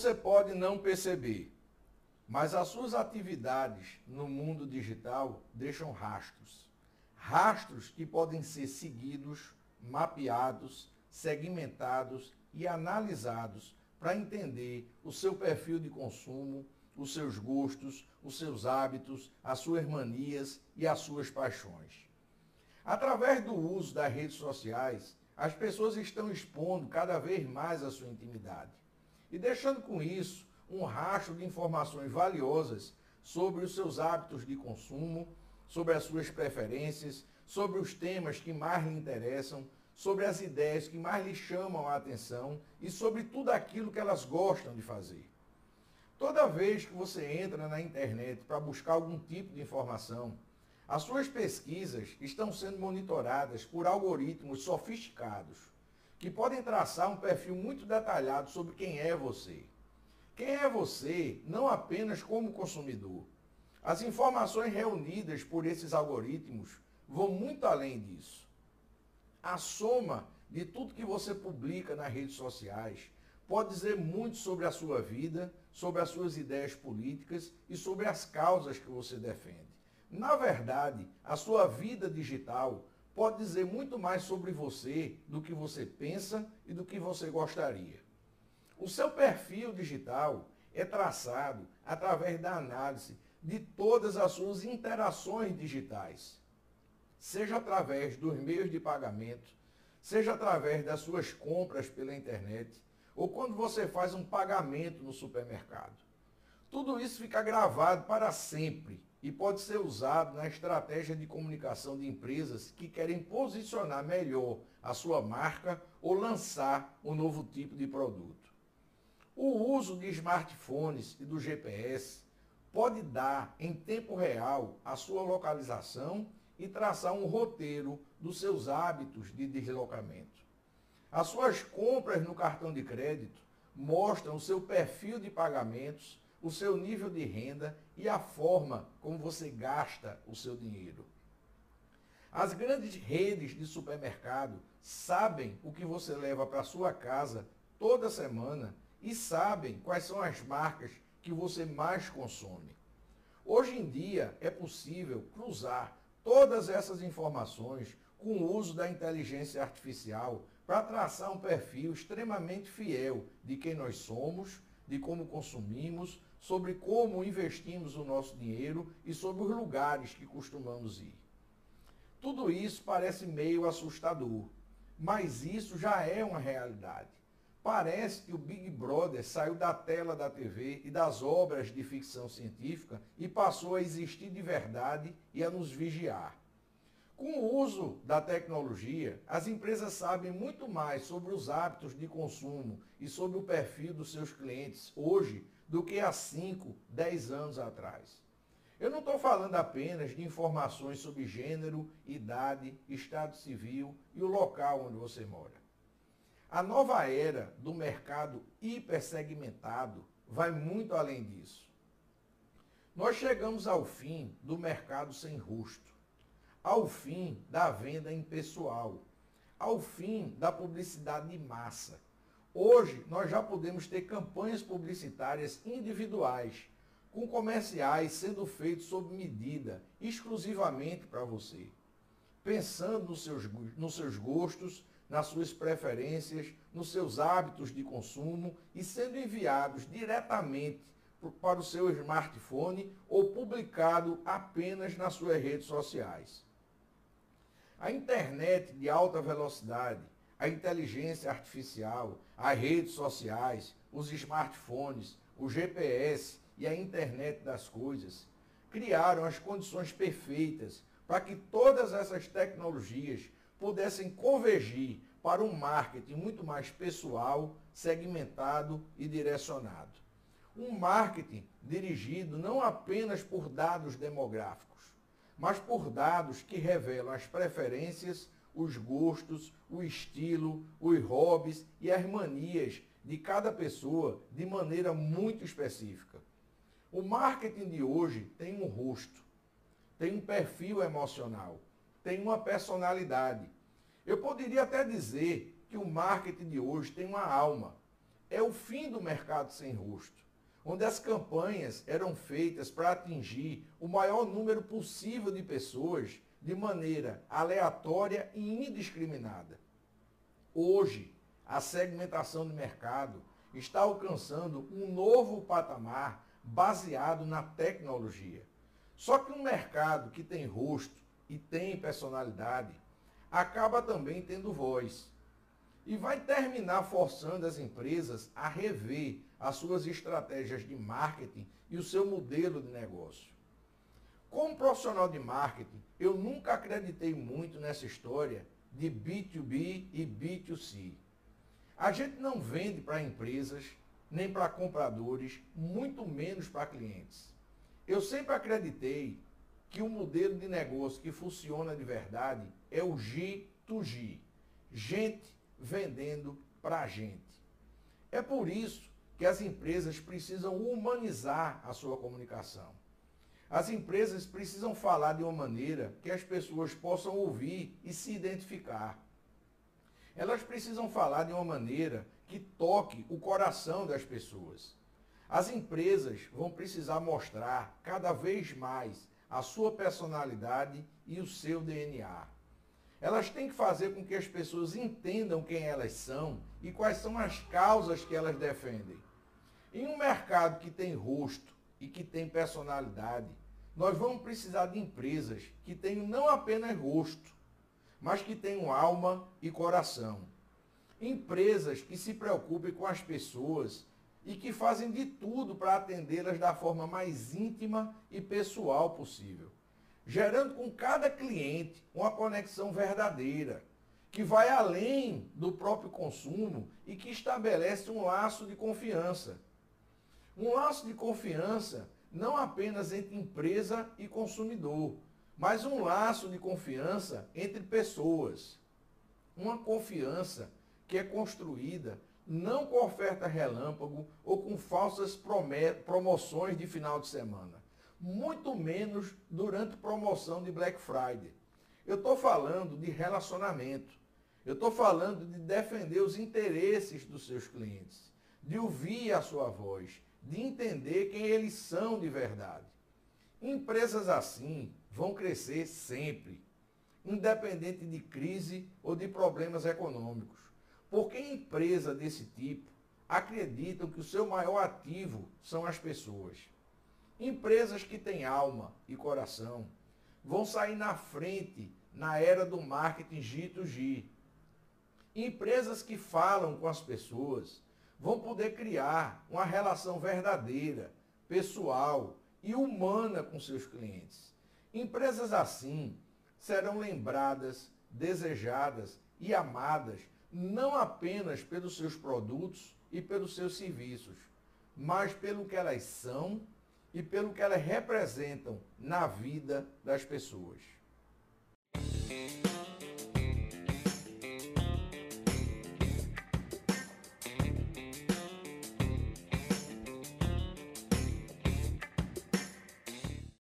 Você pode não perceber, mas as suas atividades no mundo digital deixam rastros. Rastros que podem ser seguidos, mapeados, segmentados e analisados para entender o seu perfil de consumo, os seus gostos, os seus hábitos, as suas manias e as suas paixões. Através do uso das redes sociais, as pessoas estão expondo cada vez mais a sua intimidade e deixando com isso um rastro de informações valiosas sobre os seus hábitos de consumo, sobre as suas preferências, sobre os temas que mais lhe interessam, sobre as ideias que mais lhe chamam a atenção e sobre tudo aquilo que elas gostam de fazer. Toda vez que você entra na internet para buscar algum tipo de informação, as suas pesquisas estão sendo monitoradas por algoritmos sofisticados que podem traçar um perfil muito detalhado sobre quem é você. Quem é você, não apenas como consumidor. As informações reunidas por esses algoritmos vão muito além disso. A soma de tudo que você publica nas redes sociais pode dizer muito sobre a sua vida, sobre as suas ideias políticas e sobre as causas que você defende. Na verdade, a sua vida digital pode dizer muito mais sobre você do que você pensa e do que você gostaria. O seu perfil digital é traçado através da análise de todas as suas interações digitais, seja através dos meios de pagamento, seja através das suas compras pela internet, ou quando você faz um pagamento no supermercado. Tudo isso fica gravado para sempre e pode ser usado na estratégia de comunicação de empresas que querem posicionar melhor a sua marca ou lançar um novo tipo de produto. O uso de smartphones e do GPS pode dar em tempo real a sua localização e traçar um roteiro dos seus hábitos de deslocamento. As suas compras no cartão de crédito mostram o seu perfil de pagamentos o seu nível de renda e a forma como você gasta o seu dinheiro. As grandes redes de supermercado sabem o que você leva para sua casa toda semana e sabem quais são as marcas que você mais consome. Hoje em dia é possível cruzar todas essas informações com o uso da inteligência artificial para traçar um perfil extremamente fiel de quem nós somos de como consumimos, sobre como investimos o nosso dinheiro e sobre os lugares que costumamos ir. Tudo isso parece meio assustador, mas isso já é uma realidade. Parece que o Big Brother saiu da tela da TV e das obras de ficção científica e passou a existir de verdade e a nos vigiar. Com o uso da tecnologia, as empresas sabem muito mais sobre os hábitos de consumo e sobre o perfil dos seus clientes hoje do que há 5, 10 anos atrás. Eu não estou falando apenas de informações sobre gênero, idade, estado civil e o local onde você mora. A nova era do mercado hipersegmentado vai muito além disso. Nós chegamos ao fim do mercado sem rosto ao fim da venda impessoal, ao fim da publicidade de massa. Hoje, nós já podemos ter campanhas publicitárias individuais, com comerciais sendo feitos sob medida, exclusivamente para você. Pensando nos seus, nos seus gostos, nas suas preferências, nos seus hábitos de consumo e sendo enviados diretamente para o seu smartphone ou publicado apenas nas suas redes sociais. A internet de alta velocidade, a inteligência artificial, as redes sociais, os smartphones, o GPS e a internet das coisas criaram as condições perfeitas para que todas essas tecnologias pudessem convergir para um marketing muito mais pessoal, segmentado e direcionado. Um marketing dirigido não apenas por dados demográficos, mas por dados que revelam as preferências, os gostos, o estilo, os hobbies e as manias de cada pessoa de maneira muito específica. O marketing de hoje tem um rosto, tem um perfil emocional, tem uma personalidade. Eu poderia até dizer que o marketing de hoje tem uma alma. É o fim do mercado sem rosto, onde as campanhas eram feitas para atingir o maior número possível de pessoas de maneira aleatória e indiscriminada. Hoje, a segmentação de mercado está alcançando um novo patamar baseado na tecnologia. Só que um mercado que tem rosto e tem personalidade acaba também tendo voz. E vai terminar forçando as empresas a rever as suas estratégias de marketing e o seu modelo de negócio. Como profissional de marketing, eu nunca acreditei muito nessa história de B2B e B2C. A gente não vende para empresas, nem para compradores, muito menos para clientes. Eu sempre acreditei que o modelo de negócio que funciona de verdade é o G2G. Gente vendendo para gente. É por isso que as empresas precisam humanizar a sua comunicação. As empresas precisam falar de uma maneira que as pessoas possam ouvir e se identificar. Elas precisam falar de uma maneira que toque o coração das pessoas. As empresas vão precisar mostrar cada vez mais a sua personalidade e o seu DNA. Elas têm que fazer com que as pessoas entendam quem elas são e quais são as causas que elas defendem. Em um mercado que tem rosto e que tem personalidade, nós vamos precisar de empresas que tenham não apenas rosto, mas que tenham alma e coração. Empresas que se preocupem com as pessoas e que fazem de tudo para atendê-las da forma mais íntima e pessoal possível, gerando com cada cliente uma conexão verdadeira, que vai além do próprio consumo e que estabelece um laço de confiança. Um laço de confiança não apenas entre empresa e consumidor, mas um laço de confiança entre pessoas. Uma confiança que é construída não com oferta relâmpago ou com falsas promoções de final de semana, muito menos durante promoção de Black Friday. Eu estou falando de relacionamento. Eu estou falando de defender os interesses dos seus clientes, de ouvir a sua voz, de entender quem eles são de verdade. Empresas assim vão crescer sempre, independente de crise ou de problemas econômicos. Porque empresa desse tipo acreditam que o seu maior ativo são as pessoas. Empresas que têm alma e coração vão sair na frente na era do marketing G2G. Empresas que falam com as pessoas, vão poder criar uma relação verdadeira, pessoal e humana com seus clientes. Empresas assim serão lembradas, desejadas e amadas não apenas pelos seus produtos e pelos seus serviços, mas pelo que elas são e pelo que elas representam na vida das pessoas.